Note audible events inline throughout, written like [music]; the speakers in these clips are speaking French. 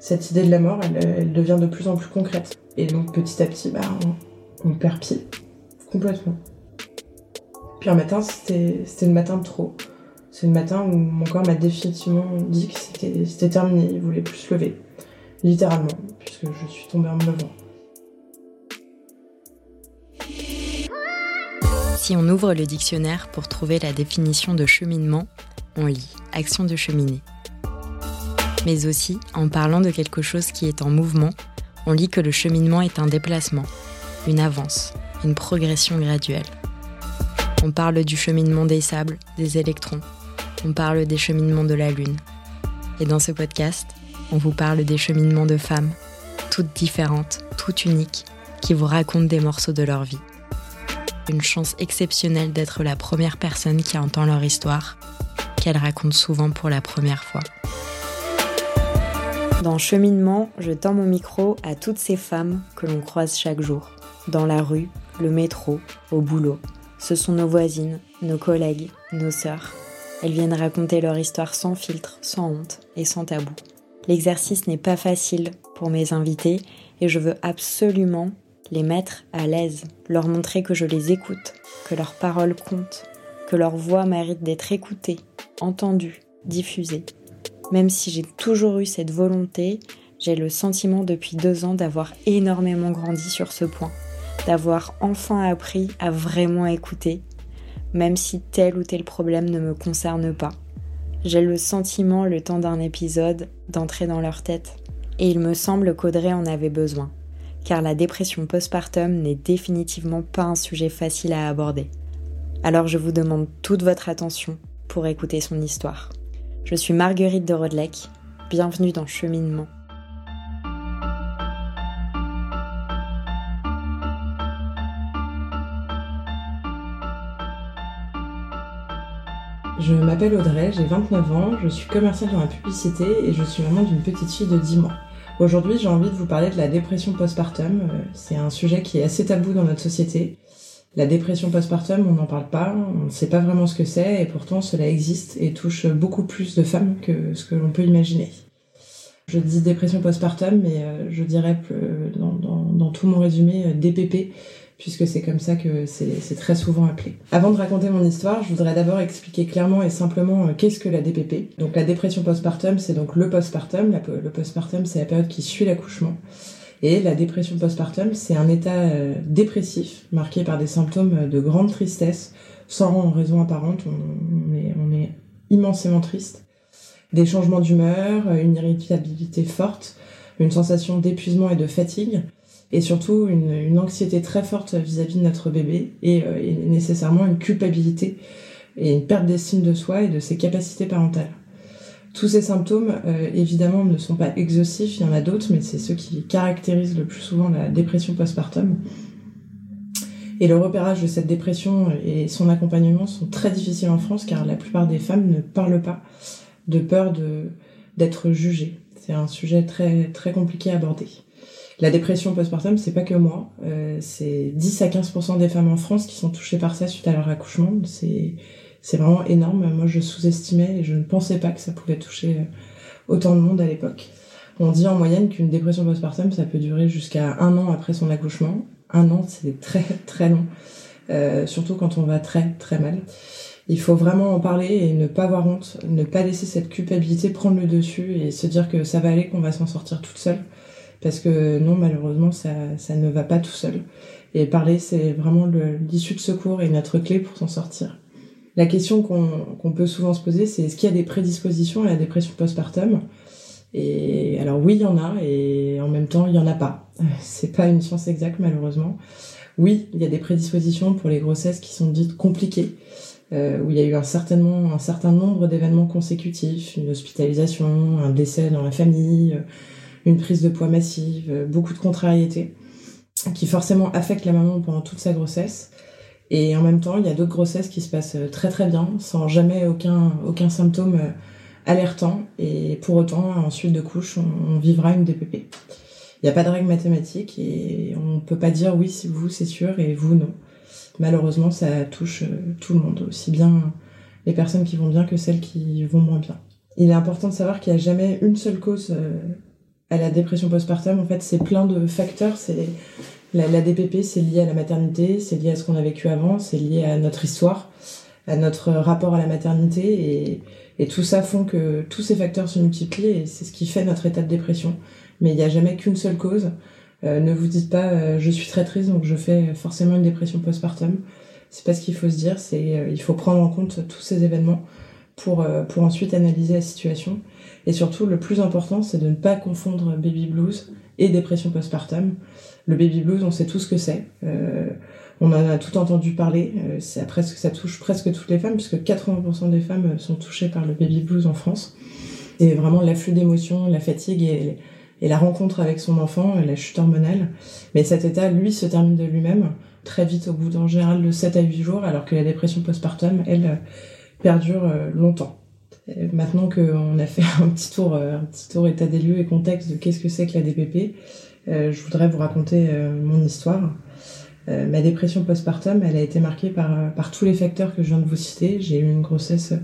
Cette idée de la mort, elle, devient de plus en plus concrète. Et donc petit à petit, bah, on, perd pied. Complètement. Puis un matin, c'était le matin de trop. C'est le matin où mon corps m'a définitivement dit que c'était terminé, il voulait plus se lever. Littéralement, puisque je suis tombée en me levant. Si on ouvre le dictionnaire pour trouver la définition de cheminement, on lit action de cheminée. Mais aussi, en parlant de quelque chose qui est en mouvement, on lit que le cheminement est un déplacement, une avance, une progression graduelle. On parle du cheminement des sables, des électrons. On parle des cheminements de la Lune. Et dans ce podcast, on vous parle des cheminements de femmes, toutes différentes, toutes uniques, qui vous racontent des morceaux de leur vie une chance exceptionnelle d'être la première personne qui entend leur histoire, qu'elles racontent souvent pour la première fois. Dans Cheminement, je tends mon micro à toutes ces femmes que l'on croise chaque jour, dans la rue, le métro, au boulot. Ce sont nos voisines, nos collègues, nos sœurs. Elles viennent raconter leur histoire sans filtre, sans honte et sans tabou. L'exercice n'est pas facile pour mes invités et je veux absolument les mettre à l'aise, leur montrer que je les écoute, que leurs paroles comptent, que leur voix mérite d'être écoutée, entendue, diffusée. Même si j'ai toujours eu cette volonté, j'ai le sentiment depuis deux ans d'avoir énormément grandi sur ce point, d'avoir enfin appris à vraiment écouter, même si tel ou tel problème ne me concerne pas. J'ai le sentiment, le temps d'un épisode, d'entrer dans leur tête. Et il me semble qu'Audrey en avait besoin car la dépression postpartum n'est définitivement pas un sujet facile à aborder. Alors je vous demande toute votre attention pour écouter son histoire. Je suis Marguerite de Rodelec, bienvenue dans Cheminement. Je m'appelle Audrey, j'ai 29 ans, je suis commerciale dans la publicité et je suis maman d'une petite fille de 10 mois. Aujourd'hui, j'ai envie de vous parler de la dépression postpartum. Euh, c'est un sujet qui est assez tabou dans notre société. La dépression postpartum, on n'en parle pas, on ne sait pas vraiment ce que c'est, et pourtant cela existe et touche beaucoup plus de femmes que ce que l'on peut imaginer. Je dis dépression postpartum, mais euh, je dirais dans, dans, tout mon résumé euh, DPP, puisque c'est comme ça que c'est très souvent appelé. Avant de raconter mon histoire, je voudrais d'abord expliquer clairement et simplement euh, qu'est-ce que la DPP. Donc la dépression postpartum, c'est donc le postpartum. le postpartum, c'est la période qui suit l'accouchement. Et la dépression postpartum, c'est un état euh, dépressif marqué par des symptômes de grande tristesse, sans raison apparente. On, est, immensément triste. Des changements d'humeur, une irritabilité forte, une sensation d'épuisement et de fatigue, et surtout une, anxiété très forte vis-à-vis de notre bébé euh, et, nécessairement une culpabilité et une perte d'estime de soi et de ses capacités parentales. Tous ces symptômes, euh, évidemment, ne sont pas exhaustifs, il y en a d'autres, mais c'est ceux qui caractérisent le plus souvent la dépression postpartum. Et le repérage de cette dépression et son accompagnement sont très difficiles en France car la plupart des femmes ne parlent pas de peur d'être jugées. C'est un sujet très, très compliqué à aborder. La dépression postpartum, c'est pas que moi. Euh, c'est 10 à 15% des femmes en France qui sont touchées par ça suite à leur accouchement. C'est, c'est vraiment énorme. Moi, je sous-estimais et je ne pensais pas que ça pouvait toucher euh, autant de monde à l'époque. On dit en moyenne qu'une dépression postpartum, ça peut durer jusqu'à un an après son accouchement. Un an, c'est très très long. Euh, surtout quand on va très très mal. Il faut vraiment en parler et ne pas avoir honte, ne pas laisser cette culpabilité prendre le dessus et se dire que ça va aller, qu'on va s'en sortir toute seule parce que non, malheureusement, ça, ça ne va pas tout seul. Et parler, c'est vraiment l'issue de secours et notre clé pour s'en sortir. La question qu'on peut souvent se poser, c'est est-ce qu'il y a des prédispositions à la dépression postpartum? Et alors oui, il y en a, et en même temps, il y en a pas. [laughs] C'est pas une science exacte, malheureusement. Oui, il y a des prédispositions pour les grossesses qui sont dites compliquées, euh, où il y a eu un, certain nombre d'événements consécutifs, une hospitalisation, un décès dans la famille, une prise de poids massive, euh, beaucoup de contrariétés, qui forcément affectent la maman pendant toute sa grossesse. Et en même temps, il y a d'autres grossesses qui se passent euh, très très bien, sans jamais aucun, aucun symptôme euh, alertant. Et pour autant, ensuite de couche, on, vivra une DPP. Il n'y a pas de règle mathématique et on peut pas dire oui, vous c'est sûr et vous non. Malheureusement, ça touche tout le monde, aussi bien les personnes qui vont bien que celles qui vont moins bien. Il est important de savoir qu'il n'y a jamais une seule cause à la dépression postpartum. En fait, c'est plein de facteurs. La, DPP, c'est lié à la maternité, c'est lié à ce qu'on a vécu avant, c'est lié à notre histoire, à notre rapport à la maternité et, tout ça font que tous ces facteurs se multiplient et c'est ce qui fait notre état de dépression. Mais il n'y a jamais qu'une seule cause. Euh, ne vous dites pas euh, je suis très triste donc je fais forcément une dépression postpartum. C'est pas ce qu'il faut se dire, euh, il faut prendre en compte tous ces événements pour pour ensuite analyser la situation. Et surtout le plus important c'est de ne pas confondre baby blues et dépression postpartum. Le baby blues on sait tout ce que c'est. On en a tout entendu parler. Euh, c'est presque, ça touche presque toutes les femmes, puisque 80% des femmes sont touchées par le baby blues en France. C'est vraiment l'afflux d'émotions, la fatigue et, la rencontre avec son enfant, la chute hormonale. Mais cet état, lui, se termine de lui-même très vite, au bout d'en général de 7 à 8 jours, alors que la dépression postpartum, elle, perdure euh, longtemps. maintenant qu'on a fait un petit tour, euh, un petit tour état des lieux et contexte de qu'est-ce que c'est que la DPP, je voudrais vous raconter mon histoire. Euh, ma dépression postpartum, elle a été marquée par, euh, par tous les facteurs que je viens de vous citer. J'ai eu une grossesse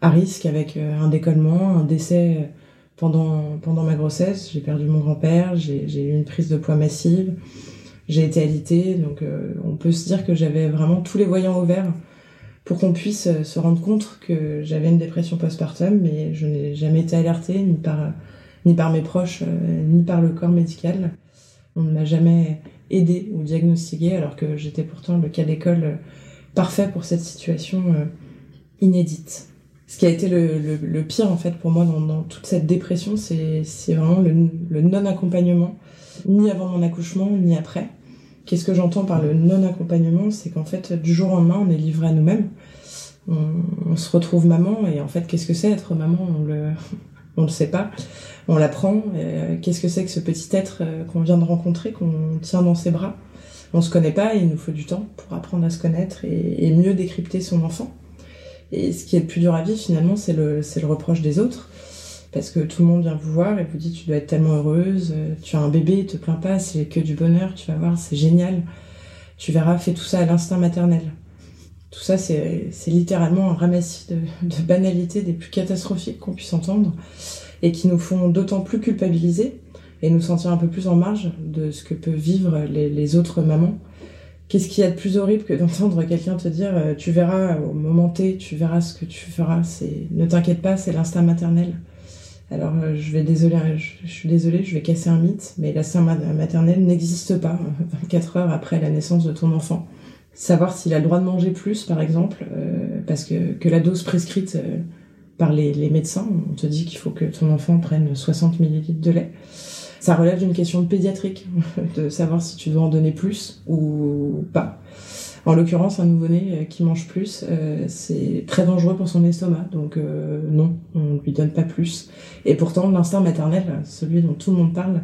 à risque avec euh, un décollement, un décès pendant, pendant ma grossesse. J'ai perdu mon grand-père, j'ai eu une prise de poids massive, j'ai été alitée. Donc on peut se dire que j'avais vraiment tous les voyants au vert pour qu'on puisse se rendre compte que j'avais une dépression postpartum, mais je n'ai jamais été alertée ni par, ni par mes proches, ni par le corps médical. On ne m'a jamais aidé ou diagnostiqué, alors que j'étais pourtant le cas d'école euh, parfait pour cette situation euh, inédite. Ce qui a été le, pire en fait pour moi dans, toute cette dépression, c'est vraiment le, non-accompagnement, ni avant mon accouchement, ni après. Qu'est-ce que j'entends par le non-accompagnement? C'est qu'en fait, du jour au lendemain, on est livré à nous-mêmes. On, se retrouve maman, et en fait, qu'est-ce que c'est être maman? On le sait pas on l'apprend. Euh, qu'est-ce que c'est que ce petit être euh, qu'on vient de rencontrer, qu'on tient dans ses bras On se connaît pas, et il nous faut du temps pour apprendre à se connaître et, mieux décrypter son enfant. Et ce qui est le plus dur à vivre finalement, c'est le, le reproche des autres. Parce que tout le monde vient vous voir et vous dit tu dois être tellement heureuse, euh, tu as un bébé, te plains pas, c'est que du bonheur, tu vas voir, c'est génial. Tu verras, fais tout ça à l'instinct maternel. Tout ça, c'est, littéralement un ramassis de, banalités des plus catastrophiques qu'on puisse entendre et qui nous font d'autant plus culpabiliser et nous sentir un peu plus en marge de ce que peuvent vivre les, autres mamans. Qu'est-ce qu'il y a de plus horrible que d'entendre quelqu'un te dire euh, tu verras au moment T, tu verras ce que tu feras, ne t'inquiète pas, c'est l'instinct maternel. Alors euh, je vais désolé, je, suis désolée, je vais casser un mythe, mais l'instinct maternel n'existe pas 24 heures après la naissance de ton enfant. Savoir s'il a le droit de manger plus, par exemple, euh, parce que, que la dose prescrite par les, les médecins. On te dit qu'il faut que ton enfant prenne 60 millilitres de lait. Ça relève d'une question pédiatrique, [laughs] de savoir si tu dois en donner plus ou pas. En l'occurrence, un nouveau-né euh, qui mange plus, euh, c'est très dangereux pour son estomac. Donc euh, non, on lui donne pas plus. Et pourtant, l'instinct maternel, celui dont tout le monde parle,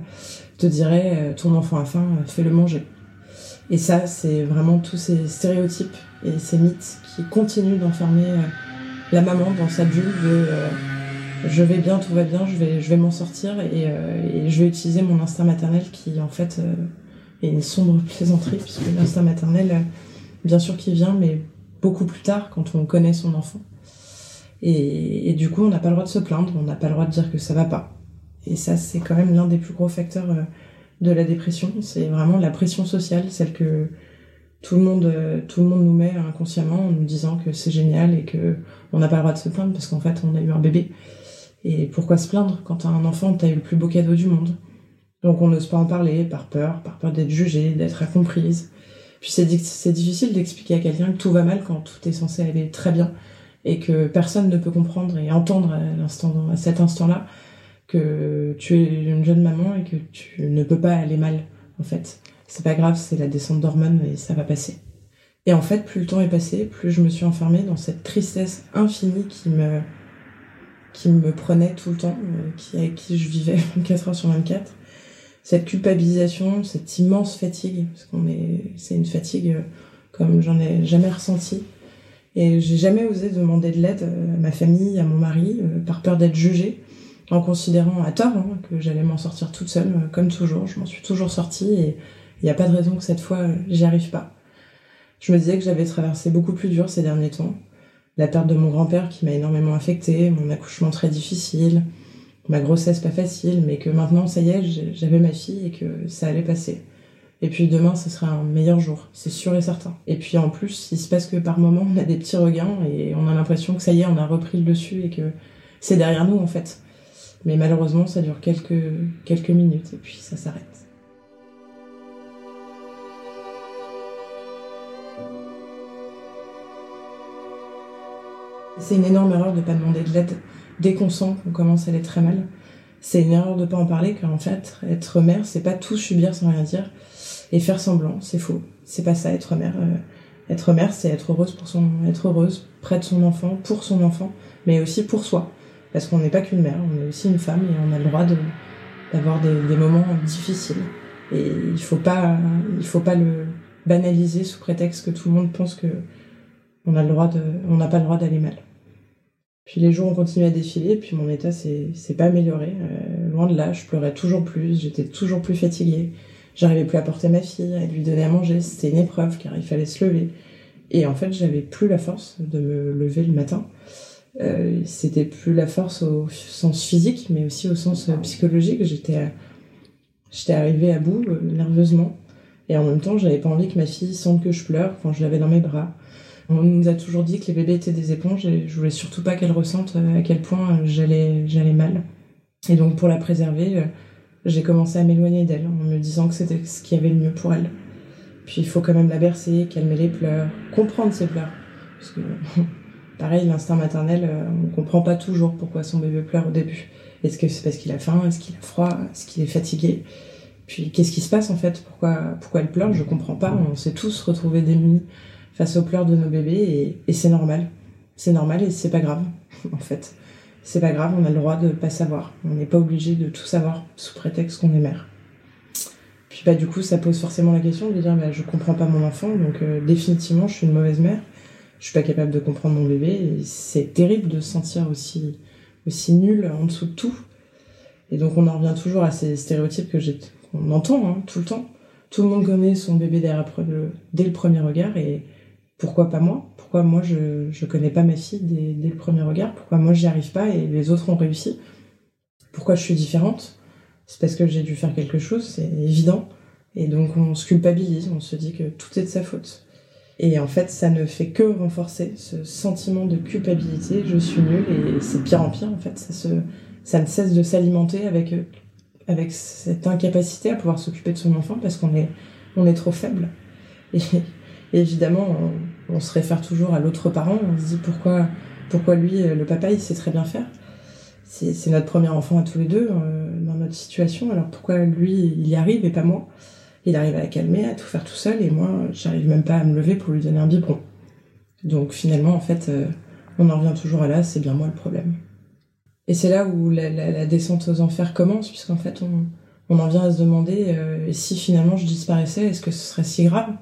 te dirait ton enfant a faim, fais-le manger. Et ça, c'est vraiment tous ces stéréotypes et ces mythes qui continuent d'enfermer la maman dans sa bulle de euh, je vais bien, tout va bien, je vais, je vais m'en sortir euh, et, je vais utiliser mon instinct maternel qui en fait euh, est une sombre [laughs] plaisanterie puisque l'instinct maternel, bien sûr qu'il vient, mais beaucoup plus tard quand on connaît son enfant. Et, et du coup, on n'a pas le droit de se plaindre, on n'a pas le droit de dire que ça va pas. Et ça, c'est quand même l'un des plus gros facteurs de la dépression. C'est vraiment la pression sociale, celle que tout le monde, euh, tout le monde nous met inconsciemment en nous disant que c'est génial et que on n'a pas le droit de se plaindre parce qu'en fait on a eu un bébé. Et pourquoi se plaindre quand t'as un enfant, t'as eu le plus beau cadeau du monde? Donc on n'ose pas en parler par peur, par peur d'être jugée, d'être incomprise. Puis c'est difficile d'expliquer à quelqu'un que tout va mal quand tout est censé aller très bien et que personne ne peut comprendre et entendre à cet instant-là que tu es une jeune maman et que tu ne peux pas aller mal en fait c'est pas grave, c'est la descente d'hormones et ça va passer. Et en fait, plus le temps est passé, plus je me suis enfermée dans cette tristesse infinie qui me, qui me prenait tout le temps, euh, qui, avec qui je vivais [laughs] 24 heures sur 24. Cette culpabilisation, cette immense fatigue, parce qu'on est, c'est une fatigue euh, comme j'en ai jamais ressenti. Et j'ai jamais osé demander de l'aide à ma famille, à mon mari, euh, par peur d'être jugée, en considérant à tort hein, que j'allais m'en sortir toute seule, comme toujours. Je m'en suis toujours sortie et il n'y a pas de raison que cette fois, j'y arrive pas. Je me disais que j'avais traversé beaucoup plus dur ces derniers temps. la perte de mon grand-père qui m'a énormément affectée, mon accouchement très difficile, ma grossesse pas facile, mais que maintenant, ça y est, j'avais ma fille et que ça allait passer. Et puis demain, ce sera un meilleur jour, c'est sûr et certain. Et puis en plus, il se passe que par moments, on a des petits regains et on a l'impression que ça y est, on a repris le dessus et que c'est derrière nous en fait. Mais malheureusement, ça dure quelques, minutes et puis ça s'arrête. C'est une énorme erreur de ne pas demander de l'aide dès qu'on sent qu'on commence à aller très mal. C'est une erreur de ne pas en parler car en fait, être mère, c'est pas tout subir sans rien dire et faire semblant, c'est faux. C'est pas ça être mère. Euh, être mère, c'est être heureuse pour son, être heureuse près de son enfant, pour son enfant, mais aussi pour soi. Parce qu'on n'est pas qu'une mère, on est aussi une femme et on a le droit d'avoir des, moments difficiles. Et il faut pas, faut pas le banaliser sous prétexte que tout le monde pense que on a le droit de, on n'a pas le droit d'aller mal. Puis les jours ont continué à défiler, puis mon état s'est, pas amélioré. Euh, loin de là, je pleurais toujours plus, j'étais toujours plus fatiguée. J'arrivais plus à porter ma fille, à lui donner à manger. C'était une épreuve car il fallait se lever. Et en fait, j'avais plus la force de me lever le matin. Euh, c'était plus la force au sens physique, mais aussi au sens euh, psychologique. J'étais, j'étais arrivée à bout euh, nerveusement. Et en même temps, j'avais pas envie que ma fille sente que je pleure quand je l'avais dans mes bras. On nous a toujours dit que les bébés étaient des éponges et je voulais surtout pas qu'elle ressente à quel point j'allais, j'allais mal. Et donc, pour la préserver, j'ai commencé à m'éloigner d'elle en me disant que c'était ce qui avait le mieux pour elle. Puis il faut quand même la bercer, calmer les pleurs, comprendre ses pleurs. Parce que, [laughs] pareil, l'instinct maternel, euh, on comprend pas toujours pourquoi son bébé pleure au début. Est-ce que c'est parce qu'il a faim? Est-ce qu'il a froid? Est-ce qu'il est fatigué? Puis qu'est-ce qui se passe en fait? Pourquoi, pourquoi elle pleure? Je comprends pas. On s'est tous retrouvés démunis face aux pleurs de nos bébés et, c'est normal. C'est normal et c'est pas grave [laughs] en fait c'est pas grave, on a le droit de pas savoir. On n'est pas obligé de tout savoir sous prétexte qu'on est mère. Puis bah du coup, ça pose forcément la question de dire bah je comprends pas mon enfant, donc euh, définitivement je suis une mauvaise mère. Je suis pas capable de comprendre mon bébé. C'est terrible de se sentir aussi aussi nul en dessous de tout. Et donc on en revient toujours à ces stéréotypes que j'ai entend hein, tout le temps. Tout le monde connaît son bébé dès le premier regard et pourquoi pas moi? Pourquoi moi je je connais pas ma fille dès, le premier regard? Pourquoi moi j'y arrive pas et les autres ont réussi? Pourquoi je suis différente? C'est parce que j'ai dû faire quelque chose, c'est évident. Et donc on se culpabilise, on se dit que tout est de sa faute. Et en fait, ça ne fait que renforcer ce sentiment de culpabilité. Je suis nulle et c'est pire en pire en fait. Ça se, ça ne cesse de s'alimenter avec avec cette incapacité à pouvoir s'occuper de son enfant parce qu'on est on est trop faible. Et, évidemment, on, se réfère toujours à l'autre parent. On se dit pourquoi, pourquoi lui, euh, le papa, il sait très bien faire. C'est notre premier enfant à tous les deux euh, dans notre situation. Alors pourquoi lui, il y arrive et pas moi? Il arrive à la calmer, à tout faire tout seul, et moi, j'arrive même pas à me lever pour lui donner un biberon. Donc finalement, en fait, euh, on en revient toujours à là. C'est bien moi le problème. Et c'est là où la, descente aux enfers commence, puisqu'en fait, on, en vient à se demander si finalement je disparaissais, est-ce que ce serait si grave?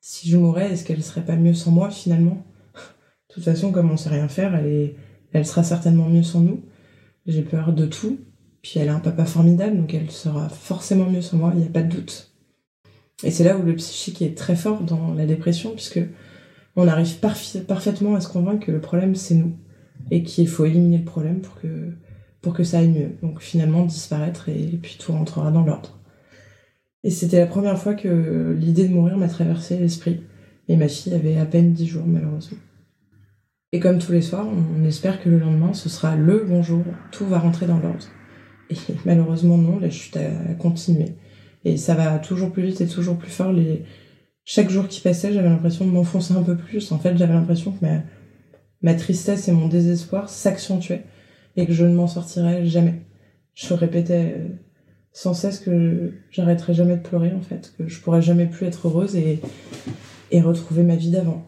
Si je mourais, est-ce qu'elle serait pas mieux sans moi finalement? De toute façon, comme on sait rien faire, elle, elle sera certainement mieux sans nous. J'ai peur de tout. Puis elle a un papa formidable, donc elle sera forcément mieux sans moi, il n'y a pas de doute. Et c'est là où le psychique est très fort dans la dépression, puisque on arrive parfaitement à se convaincre que le problème c'est nous et qu'il faut éliminer le problème pour que pour que ça aille mieux. Donc finalement disparaître et puis tout rentrera dans l'ordre. Et c'était la première fois que l'idée de mourir m'a traversé l'esprit. Et ma fille avait à peine dix jours, malheureusement. Et comme tous les soirs, on espère que le lendemain, ce sera le bonjour, tout va rentrer dans l'ordre. Et malheureusement, non, la chute a continué. Et ça va toujours plus vite et toujours plus fort. Chaque jour qui passait, j'avais l'impression de m'enfoncer un peu plus. En fait, j'avais l'impression que ma... tristesse et mon désespoir s'accentuaient et que je ne m'en sortirais jamais. Je répétais euh, sans cesse que j'arrêterai jamais de pleurer en fait, que je pourrai jamais plus être heureuse et, et retrouver ma vie d'avant.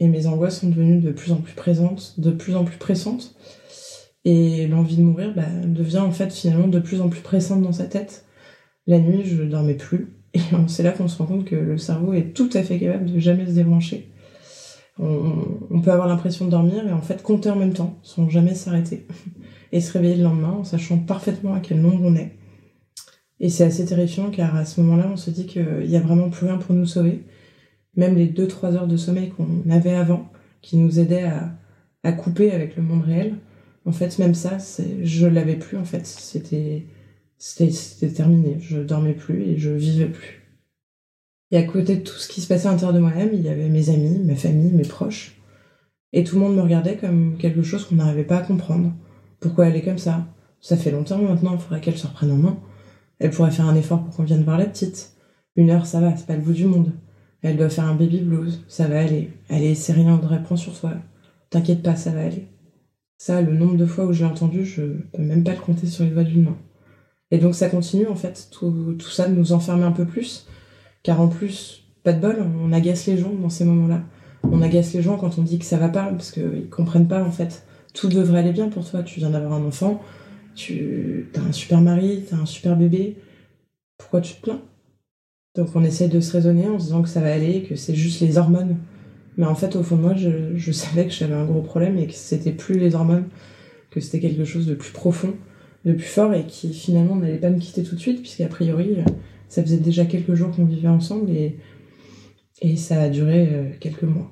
Et mes angoisses sont devenues de plus en plus présentes, de plus en plus pressantes. Et l'envie de mourir bah, devient en fait finalement de plus en plus pressante dans sa tête. La nuit, je dormais plus. [laughs] Et c'est là qu'on se rend compte que le cerveau est tout à fait capable de jamais se débrancher. On, peut avoir l'impression de dormir et en fait compter en même temps, sans jamais s'arrêter. [laughs] Et se réveiller le lendemain en sachant parfaitement à quel nombre on est et c'est assez terrifiant car à ce moment-là, on se dit qu'il y a vraiment plus rien pour nous sauver. Même les 2-3 heures de sommeil qu'on avait avant, qui nous aidait à, à couper avec le monde réel. En fait, même ça, je l'avais plus. En fait, c'était c'était terminé. Je dormais plus et je vivais plus. Et à côté de tout ce qui se passait à l'intérieur de moi-même, il y avait mes amis, ma famille, mes proches. Et tout le monde me regardait comme quelque chose qu'on n'arrivait pas à comprendre. Pourquoi elle est comme ça? Ça fait longtemps maintenant, il faudrait qu'elle se reprenne en main. Elle pourrait faire un effort pour qu'on vienne voir la petite. Une heure, ça va, c'est pas le bout du monde. Elle doit faire un baby blues, ça va aller. Allez, c'est rien, Audrey, prends sur toi. T'inquiète pas, ça va aller. Ça, le nombre de fois où j'ai entendu, je peux même pas le compter sur les doigts d'une main. Et donc ça continue en fait, tout, ça de nous enfermer un peu plus, car en plus, pas de bol, on agace les gens dans ces moments-là. On agace les gens quand on dit que ça va pas, parce qu'ils comprennent pas en fait. Tout devrait aller bien pour toi, tu viens d'avoir un enfant, tu as un super mari, tu as un super bébé, pourquoi tu te plains? Donc on essaye de se raisonner en se disant que ça va aller, que c'est juste les hormones. Mais en fait, au fond de moi, je, je savais que j'avais un gros problème et que c'était plus les hormones, que c'était quelque chose de plus profond le plus fort et qui finalement n'allait pas me quitter tout de suite, puisqu'a priori, ça faisait déjà quelques jours qu'on vivait ensemble et, ça a duré euh, quelques mois.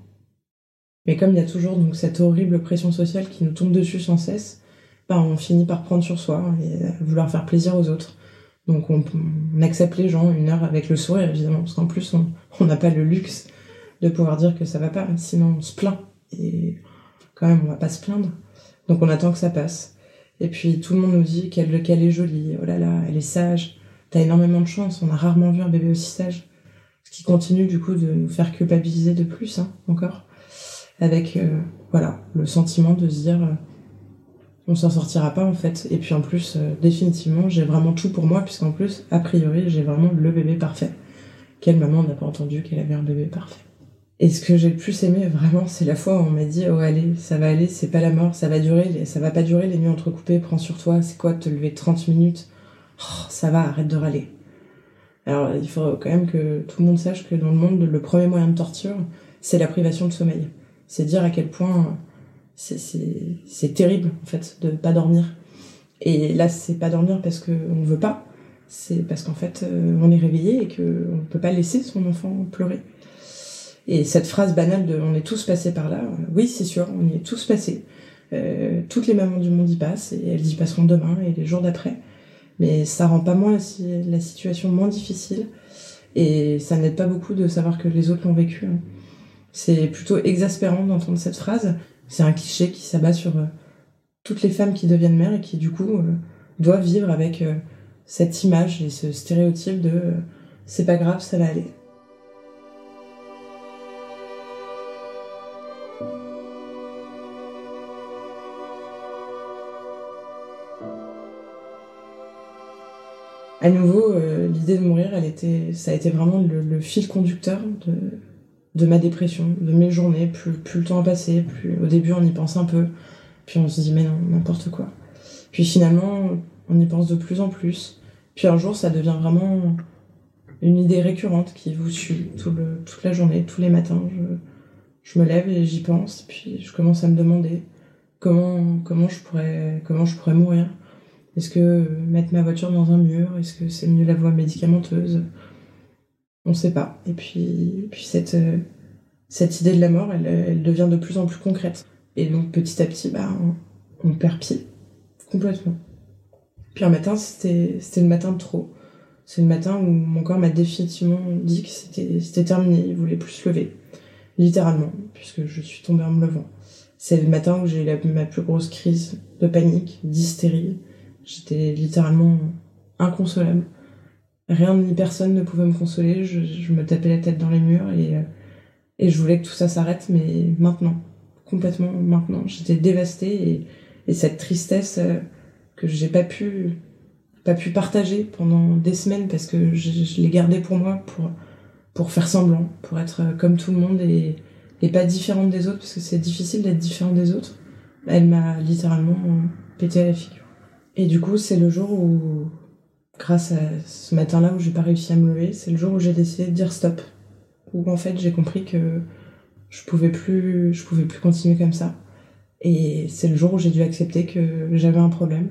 Mais comme il y a toujours cette horrible pression sociale qui nous tombe dessus sans cesse, bah, on finit par prendre sur soi et vouloir faire plaisir aux autres. Donc on, accepte les gens une heure avec le sourire évidemment, parce qu'en plus on n'a pas le luxe de pouvoir dire que ça va pas, sinon on se plaint. Et quand même on va pas se plaindre. Donc on attend que ça passe. Et puis tout le monde nous dit qu'elle est jolie, oh là là, elle est sage, t'as énormément de chance, on a rarement vu un bébé aussi sage. Ce qui continue du coup de nous faire culpabiliser de plus, hein, encore. Avec, euh, voilà, le sentiment de se dire, euh, on s'en sortira pas en fait. Et puis en plus, euh, définitivement, j'ai vraiment tout pour moi, puisqu'en plus, a priori, j'ai vraiment le bébé parfait. Quelle maman n'a pas entendu qu'elle avait un bébé parfait et ce que j'ai le plus aimé vraiment, c'est la fois où on m'a dit oh allez, ça va aller, c'est pas la mort, ça va durer, ça va pas durer les nuits entrecoupées, prends sur toi, c'est quoi te lever 30 minutes? Oh, Ça va, arrête de râler. Alors il faut quand même que tout le monde sache que dans le monde, le premier moyen de torture, c'est la privation de sommeil. C'est dire à quel point c'est terrible en fait de pas dormir. Et là, c'est pas dormir parce qu'on veut pas, c'est parce qu'en fait euh, on est réveillé et qu'on ne peut pas laisser son enfant pleurer. Et cette phrase banale de on est tous passés par là, oui c'est sûr, on y est tous passés. Euh, toutes les mamans du monde y passent et elles y passeront demain et les jours d'après. Mais ça rend pas moins la, situation moins difficile et ça n'aide pas beaucoup de savoir que les autres l'ont vécu. Hein. C'est plutôt exaspérant d'entendre cette phrase. C'est un cliché qui s'abat sur euh, toutes les femmes qui deviennent mères et qui du coup euh, doivent vivre avec cette image et ce stéréotype de c'est pas grave, ça va aller. À nouveau, euh, l'idée de mourir, ça a été vraiment le, fil conducteur de, ma dépression, de mes journées. Plus, le temps a passé, plus au début on y pense un peu, puis on se dit mais non, n'importe quoi. Puis finalement, on y pense de plus en plus. Puis un jour, ça devient vraiment une idée récurrente qui vous suit toute la journée, tous les matins. Je, je me lève et j'y pense, puis je commence à me demander comment, comment, je, pourrais, comment je pourrais mourir est-ce que mettre ma voiture dans un mur Est-ce que c'est mieux la voie médicamenteuse? On ne sait pas. Et puis, puis cette, euh, cette idée de la mort, elle, devient de plus en plus concrète. Et donc petit à petit, bah, on, perd pied. Complètement. Puis un matin, c'était le matin de trop. C'est le matin où mon corps m'a définitivement dit que c'était terminé, il voulait plus se lever. Littéralement, puisque je suis tombée en me levant. C'est le matin où j'ai eu ma plus grosse crise de panique, d'hystérie, J'étais littéralement inconsolable. Rien ni personne ne pouvait me consoler. Je, me tapais la tête dans les murs et, euh, et je voulais que tout ça s'arrête, mais maintenant. Complètement maintenant. J'étais dévastée et, et cette tristesse euh, que j'ai pas pu, pas pu partager pendant des semaines parce que je, l'ai gardée pour moi, pour, pour faire semblant, pour être comme tout le monde et, et pas différente des autres parce que c'est difficile d'être différente des autres. Elle m'a littéralement pété à la figure. Et du coup, c'est le jour où, grâce à ce matin-là où j'ai pas réussi à me lever, c'est le jour où j'ai décidé de dire stop. Où en fait, j'ai compris que je pouvais plus, je pouvais plus continuer comme ça. Et c'est le jour où j'ai dû accepter que j'avais un problème,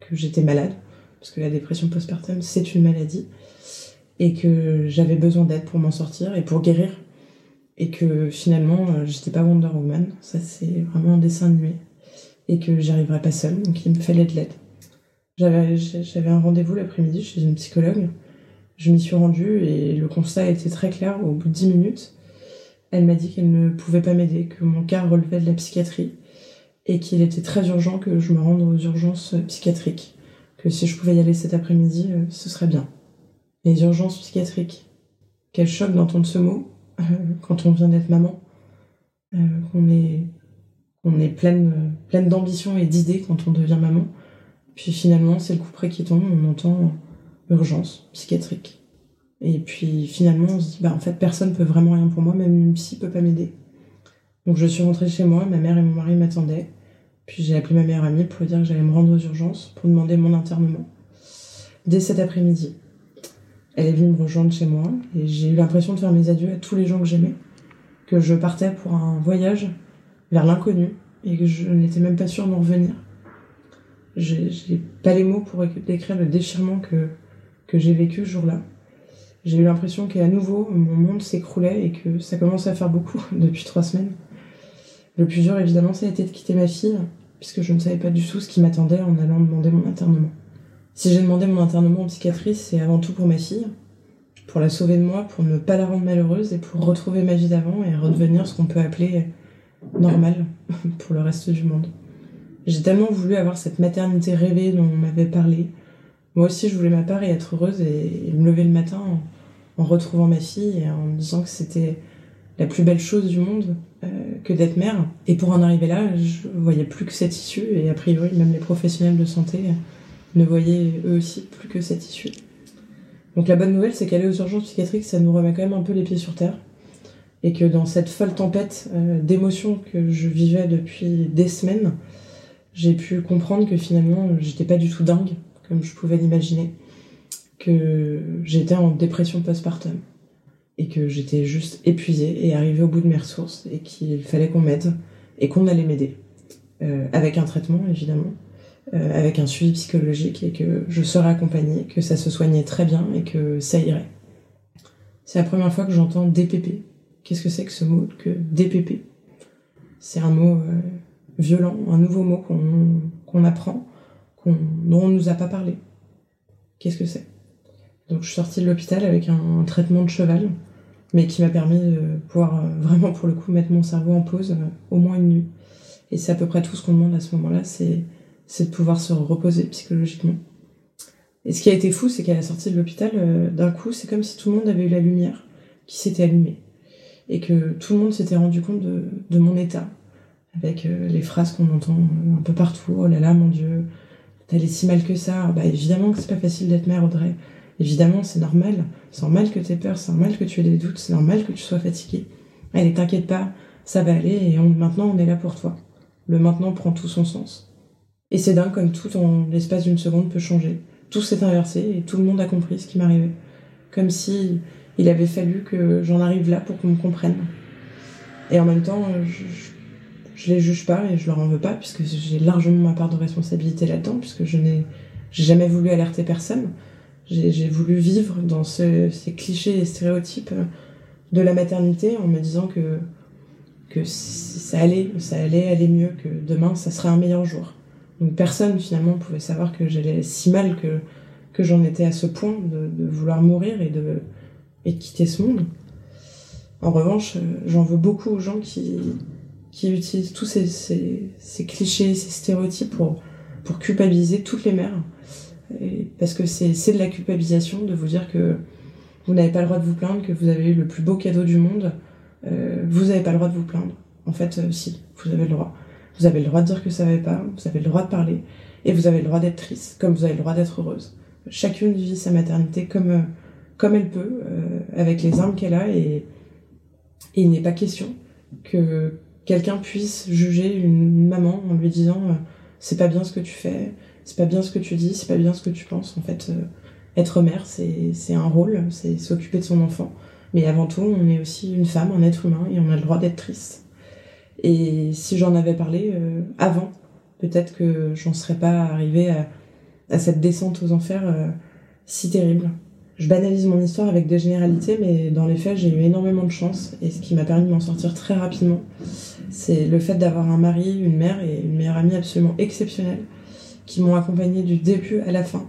que j'étais malade, parce que la dépression postpartum, c'est une maladie, et que j'avais besoin d'aide pour m'en sortir et pour guérir. et que finalement euh, j'étais pas Wonder Woman, ça c'est vraiment un dessin animé, et que j'y arriverais pas seule, donc il me fallait de l'aide. J'avais, un rendez-vous l'après-midi chez une psychologue, je m'y suis rendue et le constat été très clair au bout de 10 minutes. Elle m'a dit qu'elle ne pouvait pas m'aider, que mon cas relevait de la psychiatrie et qu'il était très urgent que je me rende aux urgences psychiatriques, que si je pouvais y aller cet après-midi, euh, ce serait bien. Les urgences psychiatriques. Quel choc d'entendre ce mot euh, quand on vient d'être maman, euh, qu'on est, on est pleine, pleine d'ambition et d'idées quand on devient maman. Puis finalement, c'est le coup près qui tombe, on entend urgence psychiatrique. Et puis finalement, on se dit, bah en fait, personne peut vraiment rien pour moi, même une psy peut pas m'aider. Donc je suis rentrée chez moi, ma mère et mon mari m'attendaient. Puis j'ai appelé ma meilleure amie pour dire que j'allais me rendre aux urgences pour demander mon internement. Dès cet après-midi, elle est venue me rejoindre chez moi et j'ai eu l'impression de faire mes adieux à tous les gens que j'aimais, que je partais pour un voyage vers l'inconnu et que je n'étais même pas sûre d'en revenir. J'ai pas les mots pour décrire le déchirement que, que j'ai vécu ce jour-là. J'ai eu l'impression qu'à nouveau mon monde s'écroulait et que ça commençait à faire beaucoup [laughs] depuis trois semaines. Le plus dur évidemment ça a été de quitter ma fille, puisque je ne savais pas du tout ce qui m'attendait en allant demander mon internement. Si j'ai demandé mon internement en psychiatrie, c'est avant tout pour ma fille, pour la sauver de moi, pour ne pas la rendre malheureuse et pour retrouver ma vie d'avant et redevenir ce qu'on peut appeler normal [laughs] pour le reste du monde. J'ai tellement voulu avoir cette maternité rêvée dont on m'avait parlé. Moi aussi, je voulais ma part et être heureuse et, me lever le matin en, retrouvant ma fille et en me disant que c'était la plus belle chose du monde euh, que d'être mère. Et pour en arriver là, je voyais plus que cette issue et a priori, même les professionnels de santé ne voyaient eux aussi plus que cette issue. Donc la bonne nouvelle, c'est qu'aller aux urgences psychiatriques, ça nous remet quand même un peu les pieds sur terre. Et que dans cette folle tempête euh, d'émotions que je vivais depuis des semaines, j'ai pu comprendre que finalement, j'étais pas du tout dingue, comme je pouvais l'imaginer. Que j'étais en dépression postpartum. Et que j'étais juste épuisée et arrivée au bout de mes ressources. Et qu'il fallait qu'on m'aide. Et qu'on allait m'aider. Euh, avec un traitement, évidemment. Euh, avec un suivi psychologique et que je serais accompagnée, que ça se soignait très bien et que ça irait. C'est la première fois que j'entends DPP. Qu'est-ce que c'est que ce mot que DPP C'est un mot euh, violent, un nouveau mot qu'on apprend, qu'on dont on ne nous a pas parlé. Qu'est-ce que c'est? Donc je suis sortie de l'hôpital avec un, traitement de cheval, mais qui m'a permis de pouvoir euh, vraiment pour le coup mettre mon cerveau en pause au moins une nuit. Et c'est à peu près tout ce qu'on demande à ce moment-là, c'est de pouvoir se reposer psychologiquement. Et ce qui a été fou, c'est qu'à la sortie de l'hôpital, euh, d'un coup, c'est comme si tout le monde avait eu la lumière qui s'était allumée. Et que tout le monde s'était rendu compte de, mon état. Avec euh, les phrases qu'on entend euh, un peu partout. Oh là là, mon Dieu, t'allais si mal que ça. Bah évidemment que c'est pas facile d'être mère, Audrey. Évidemment, c'est normal. C'est normal que t'aies peur, c'est normal que tu aies des doutes, c'est normal que tu sois fatiguée. Allez, t'inquiète pas, ça va aller et maintenant on est là pour toi. Le maintenant prend tout son sens. Et c'est dingue comme tout en l'espace d'une seconde peut changer. Tout s'est inversé et tout le monde a compris ce qui m'arrivait. Comme si il avait fallu que j'en arrive là pour qu'on me comprenne. Et en même temps, je, les juge pas et je leur en veux pas puisque j'ai largement ma part de responsabilité là-dedans puisque je n'ai jamais voulu alerter personne. J'ai voulu vivre dans ces clichés et stéréotypes de la maternité en me disant que ça allait, ça allait aller mieux, que demain ça serait un meilleur jour. Donc personne finalement pouvait savoir que j'allais si mal que, j'en étais à ce point de, vouloir mourir et de, et quitter ce monde. En revanche, j'en veux beaucoup aux gens qui, qui utilisent tous ces, ces, clichés, ces stéréotypes pour, pour culpabiliser toutes les mères. parce que c'est de la culpabilisation de vous dire que vous n'avez pas le droit de vous plaindre, que vous avez eu le plus beau cadeau du monde. Euh, vous n'avez pas le droit de vous plaindre. En fait, euh, si, vous avez le droit. Vous avez le droit de dire que ça va pas, vous avez le droit de parler, et vous avez le droit d'être triste, comme vous avez le droit d'être heureuse. Chacune vit sa maternité comme, euh, comme elle peut, avec les armes qu'elle a, et, il n'est pas question que quelqu'un puisse juger une, maman en lui disant euh, c'est pas bien ce que tu fais, c'est pas bien ce que tu dis, c'est pas bien ce que tu penses. En fait, être mère, c'est un rôle, c'est s'occuper de son enfant. Mais avant tout, on est aussi une femme, un être humain, et on a le droit d'être triste. Et si j'en avais parlé euh, avant, peut-être que j'en serais pas arrivée à, cette descente aux enfers euh, si terrible. Je banalise mon histoire avec des généralités, mais dans les faits, j'ai eu énormément de chance. Et ce qui m'a permis de m'en sortir très rapidement, c'est le fait d'avoir un mari, une mère et une meilleure amie absolument exceptionnelle, qui m'ont accompagnée du début à la fin,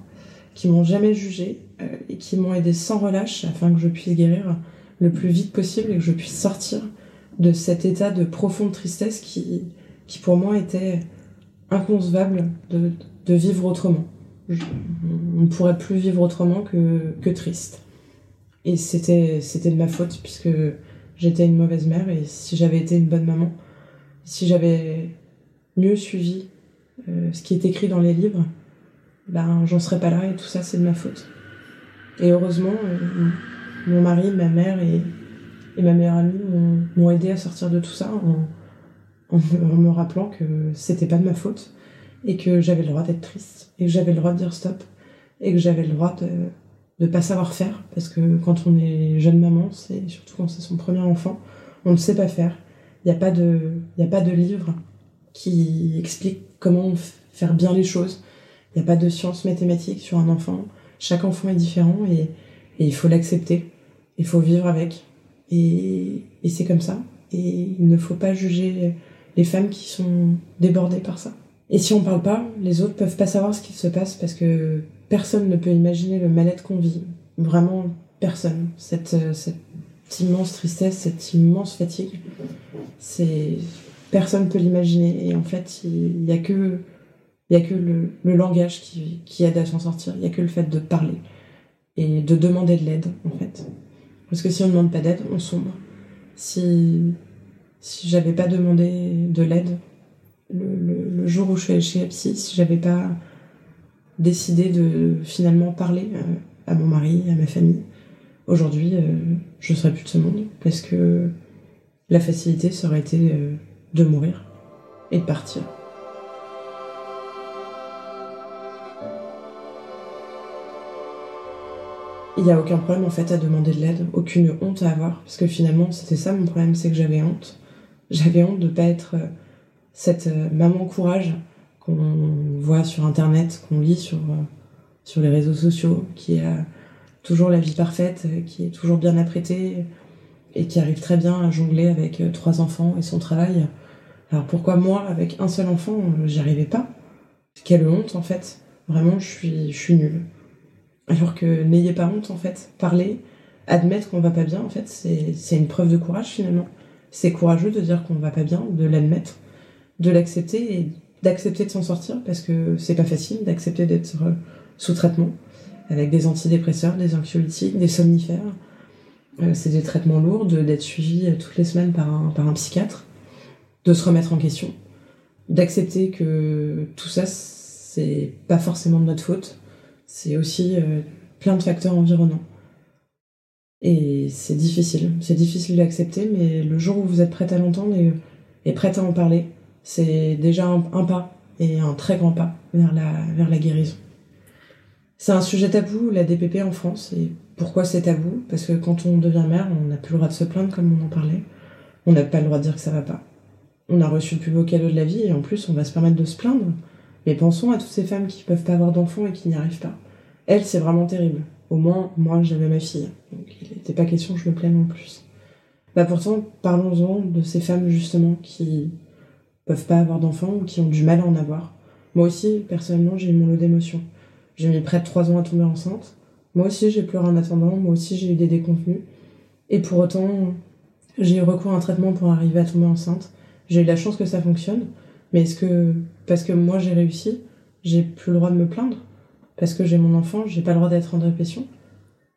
qui m'ont jamais jugée euh, et qui m'ont aidé sans relâche afin que je puisse guérir le plus vite possible et que je puisse sortir de cet état de profonde tristesse qui, pour moi était inconcevable de vivre autrement. On ne pourrait plus vivre autrement que, que triste. Et c'était, c'était de ma faute puisque j'étais une mauvaise mère et si j'avais été une bonne maman, si j'avais mieux suivi euh, ce qui est écrit dans les livres, ben j'en serais pas là et tout ça c'est de ma faute. Et heureusement, euh, mon mari, ma mère et, et ma meilleure amie m'ont aidé à sortir de tout ça en, en, me rappelant que c'était pas de ma faute et que j'avais le droit d'être triste et que j'avais le droit de dire stop et que j'avais le droit de ne pas savoir faire parce que quand on est jeune maman, c'est surtout quand c'est son premier enfant, on ne sait pas faire. Il n'y a pas de, a pas de livre qui explique comment faire bien les choses. Il n'y a pas de science mathématique sur un enfant. Chaque enfant est différent et, il faut l'accepter. Il faut vivre avec. Et c'est comme ça. Et il ne faut pas juger les femmes qui sont débordées par ça. Et si on parle pas, les autres peuvent pas savoir ce qui se passe parce que personne ne peut imaginer le mal-être qu'on vit. Vraiment, personne. Cette, cette immense tristesse, cette immense fatigue, c'est personne peut l'imaginer. Et en fait, il y a que le, langage qui, aide à s'en sortir. Il y a que le fait de parler et de demander de l'aide, en fait. Parce que si on ne demande pas d'aide, on sombre. Si, si j'avais pas demandé de l'aide le, jour où je suis allée chez Epsi, si j'avais pas décidé de finalement parler euh, à mon mari, à ma famille, aujourd'hui, euh, je serais plus de ce monde. Parce que la facilité, ça aurait été euh, de mourir et de partir. il n'y a aucun problème en fait à demander de l'aide, aucune honte à avoir, parce que finalement c'était ça mon problème, c'est que j'avais honte. J'avais honte de pas être cette euh, maman courage qu'on voit sur internet, qu'on lit sur, euh, sur les réseaux sociaux, qui a toujours la vie parfaite, qui est toujours bien apprêtée et qui arrive très bien à jongler avec trois enfants et son travail. Alors pourquoi moi, avec un seul enfant, j'y arrivais pas? Quelle honte en fait. Vraiment, je suis, je suis nulle. Alors que n'ayez pas honte en fait. Parler, admettre qu'on va pas bien, en fait, c'est une preuve de courage finalement. C'est courageux de dire qu'on va pas bien, de l'admettre, de l'accepter et d'accepter de s'en sortir parce que c'est pas facile d'accepter d'être sous traitement avec des antidépresseurs, des anxiolytiques, des somnifères. Euh, c'est des traitements lourds, d'être suivi toutes les semaines par un, psychiatre, de se remettre en question, d'accepter que tout ça, c'est pas forcément de notre faute, c'est aussi euh, plein de facteurs environnants. Et c'est difficile, c'est difficile d'accepter, mais le jour où vous êtes prête à l'entendre et, et, prête à en parler, c'est déjà un, pas, et un très grand pas vers la, guérison. C'est un sujet tabou, la DPP en France, et pourquoi c'est tabou? Parce que quand on devient mère, on n'a plus le droit de se plaindre comme on en parlait, on n'a pas le droit de dire que ça va pas. On a reçu le plus beau cadeau de la vie, et en plus on va se permettre de se plaindre. Mais pensons à toutes ces femmes qui peuvent pas avoir d'enfants et qui n'y arrivent pas. Elle, c'est vraiment terrible. Au moins, moi, j'avais ma fille. Donc, il n'était pas question que je me plaigne en plus. Bah pourtant, parlons-en de ces femmes, justement, qui peuvent pas avoir d'enfants ou qui ont du mal à en avoir. Moi aussi, personnellement, j'ai eu mon lot d'émotions. J'ai mis près de trois ans à tomber enceinte. Moi aussi, j'ai pleuré en attendant. Moi aussi, j'ai eu des déconvenus. Et pour autant, j'ai eu recours à un traitement pour arriver à tomber enceinte. J'ai eu la chance que ça fonctionne. Mais est-ce que, parce que moi j'ai réussi, j'ai plus le droit de me plaindre? Parce que j'ai mon enfant, j'ai pas le droit d'être en dépression.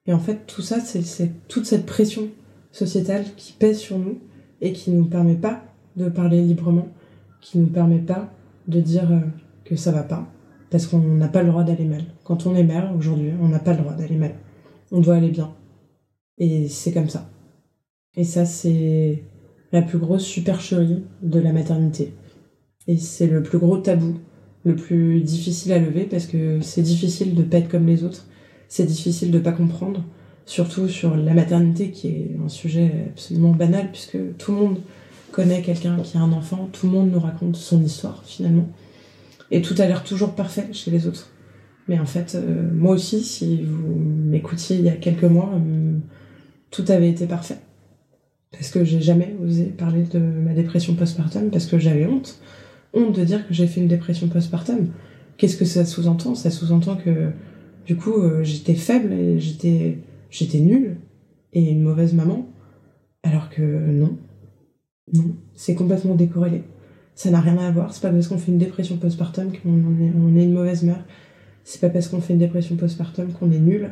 Et en fait, tout ça, c'est toute cette pression sociétale qui pèse sur nous et qui nous permet pas de parler librement, qui nous permet pas de dire euh, que ça va pas, parce qu'on n'a pas le droit d'aller mal. Quand on est mère aujourd'hui, on n'a pas le droit d'aller mal. On doit aller bien. Et c'est comme ça. Et ça, c'est la plus grosse supercherie de la maternité. Et c'est le plus gros tabou le plus difficile à lever parce que c'est difficile de pas être comme les autres, c'est difficile de pas comprendre, surtout sur la maternité qui est un sujet absolument banal puisque tout le monde connaît quelqu'un qui a un enfant, tout le monde nous raconte son histoire finalement. Et tout a l'air toujours parfait chez les autres. Mais en fait, euh, moi aussi, si vous m'écoutiez il y a quelques mois, euh, tout avait été parfait. Parce que j'ai jamais osé parler de ma dépression postpartum, parce que j'avais honte. Honte de dire que j'ai fait une dépression postpartum. Qu'est-ce que ça sous-entend? Ça sous-entend que, du coup, euh, j'étais faible et j'étais, j'étais nulle et une mauvaise maman. Alors que non. Non. C'est complètement décorrélé. Ça n'a rien à voir. C'est pas parce qu'on fait une dépression postpartum qu'on est, une mauvaise mère. C'est pas parce qu'on fait une dépression postpartum qu'on est nul.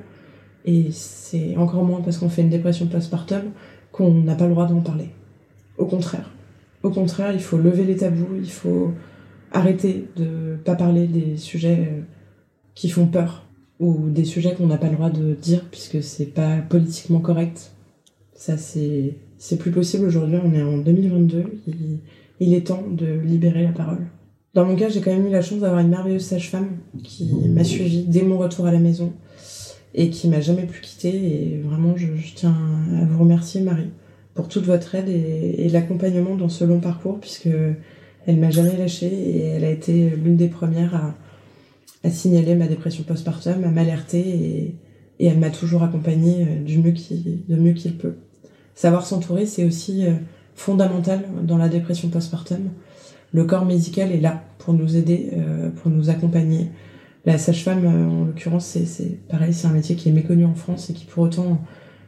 Et c'est encore moins parce qu'on fait une dépression postpartum qu'on n'a pas le droit d'en parler. Au contraire. Au contraire, il faut lever les tabous, il faut arrêter de pas parler des sujets euh, qui font peur ou des sujets qu'on n'a pas le droit de dire puisque c'est pas politiquement correct. Ça, c'est, c'est plus possible aujourd'hui. On est en 2022. Il, est temps de libérer la parole. Dans mon cas, j'ai quand même eu la chance d'avoir une merveilleuse sage-femme qui m'a suivie dès mon retour à la maison et qui m'a jamais plus quittée. Et vraiment, je, tiens à vous remercier, Marie, pour toute votre aide et, l'accompagnement dans ce long parcours, puisque elle m'a jamais lâchée et elle a été l'une des premières à, signaler ma dépression postpartum, à m'alerter et, elle m'a toujours accompagnée euh, du mieux qu'il peut. Savoir s'entourer, c'est aussi euh, fondamental dans la dépression postpartum le corps médical est là pour nous aider, euh, pour nous accompagner. La sage-femme, euh, en l'occurrence, c'est pareil, c'est un métier qui est méconnu en France et qui pour autant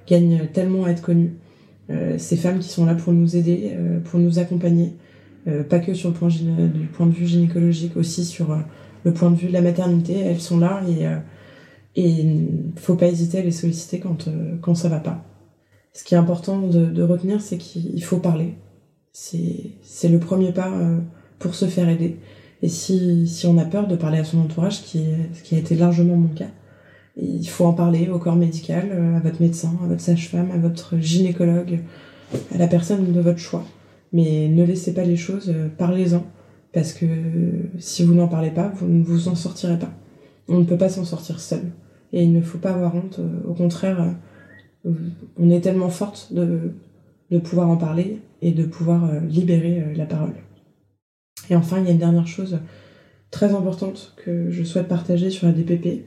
gagne tellement à être connu. Ces femmes qui sont là pour nous aider, pour nous accompagner, pas que sur le point, du point de vue gynécologique, aussi sur le point de vue de la maternité, elles sont là et et il faut pas hésiter à les solliciter quand quand ça va pas. Ce qui est important de, retenir, c'est qu'il faut parler. C'est le premier pas pour se faire aider. Et si, on a peur de parler à son entourage, ce qui, a été largement mon cas, il faut en parler au corps médical, euh, à votre médecin, à votre sage-femme, à votre gynécologue, à la personne de votre choix. Mais ne laissez pas les choses, euh, parlez-en, parce que si vous n'en parlez pas, vous ne vous en sortirez pas. On ne peut pas s'en sortir seul. Et il ne faut pas avoir honte, euh, au contraire, on est tellement forte de, pouvoir en parler et de pouvoir libérer la parole. Et enfin, il y a une dernière chose très importante que je souhaite partager sur la DPP,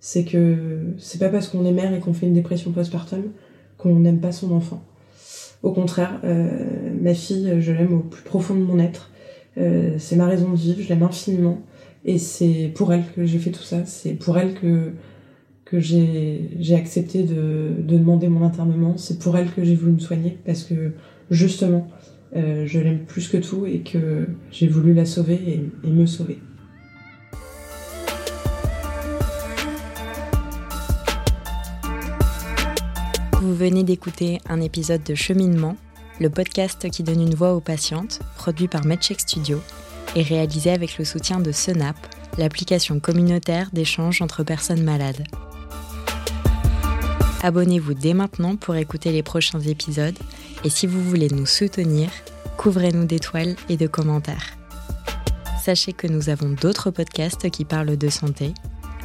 c'est que c'est pas parce qu'on est mère et qu'on fait une dépression postpartum qu'on n'aime pas son enfant. Au contraire, euh, ma fille, je l'aime au plus profond de mon être. Euh, c'est ma raison de vivre, je l'aime infiniment. Et c'est pour elle que j'ai fait tout ça. C'est pour elle que, que j'ai accepté de, de demander mon internement. C'est pour elle que j'ai voulu me soigner parce que justement, euh, je l'aime plus que tout et que j'ai voulu la sauver et, me sauver. Vous venez d'écouter un épisode de Cheminement, le podcast qui donne une voix aux patientes, produit par MedCheck Studio et réalisé avec le soutien de Senap, l'application communautaire d'échange entre personnes malades. Abonnez-vous dès maintenant pour écouter les prochains épisodes et si vous voulez nous soutenir, couvrez-nous d'étoiles et de commentaires. Sachez que nous avons d'autres podcasts qui parlent de santé,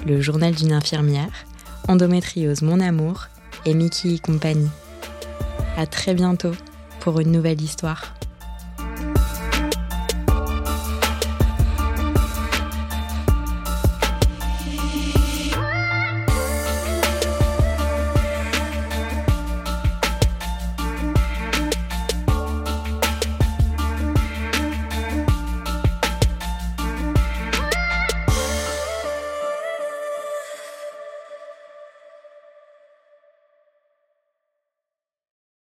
le journal d'une infirmière, Endométriose Mon Amour et Mickey et compagnie. À très bientôt pour une nouvelle histoire.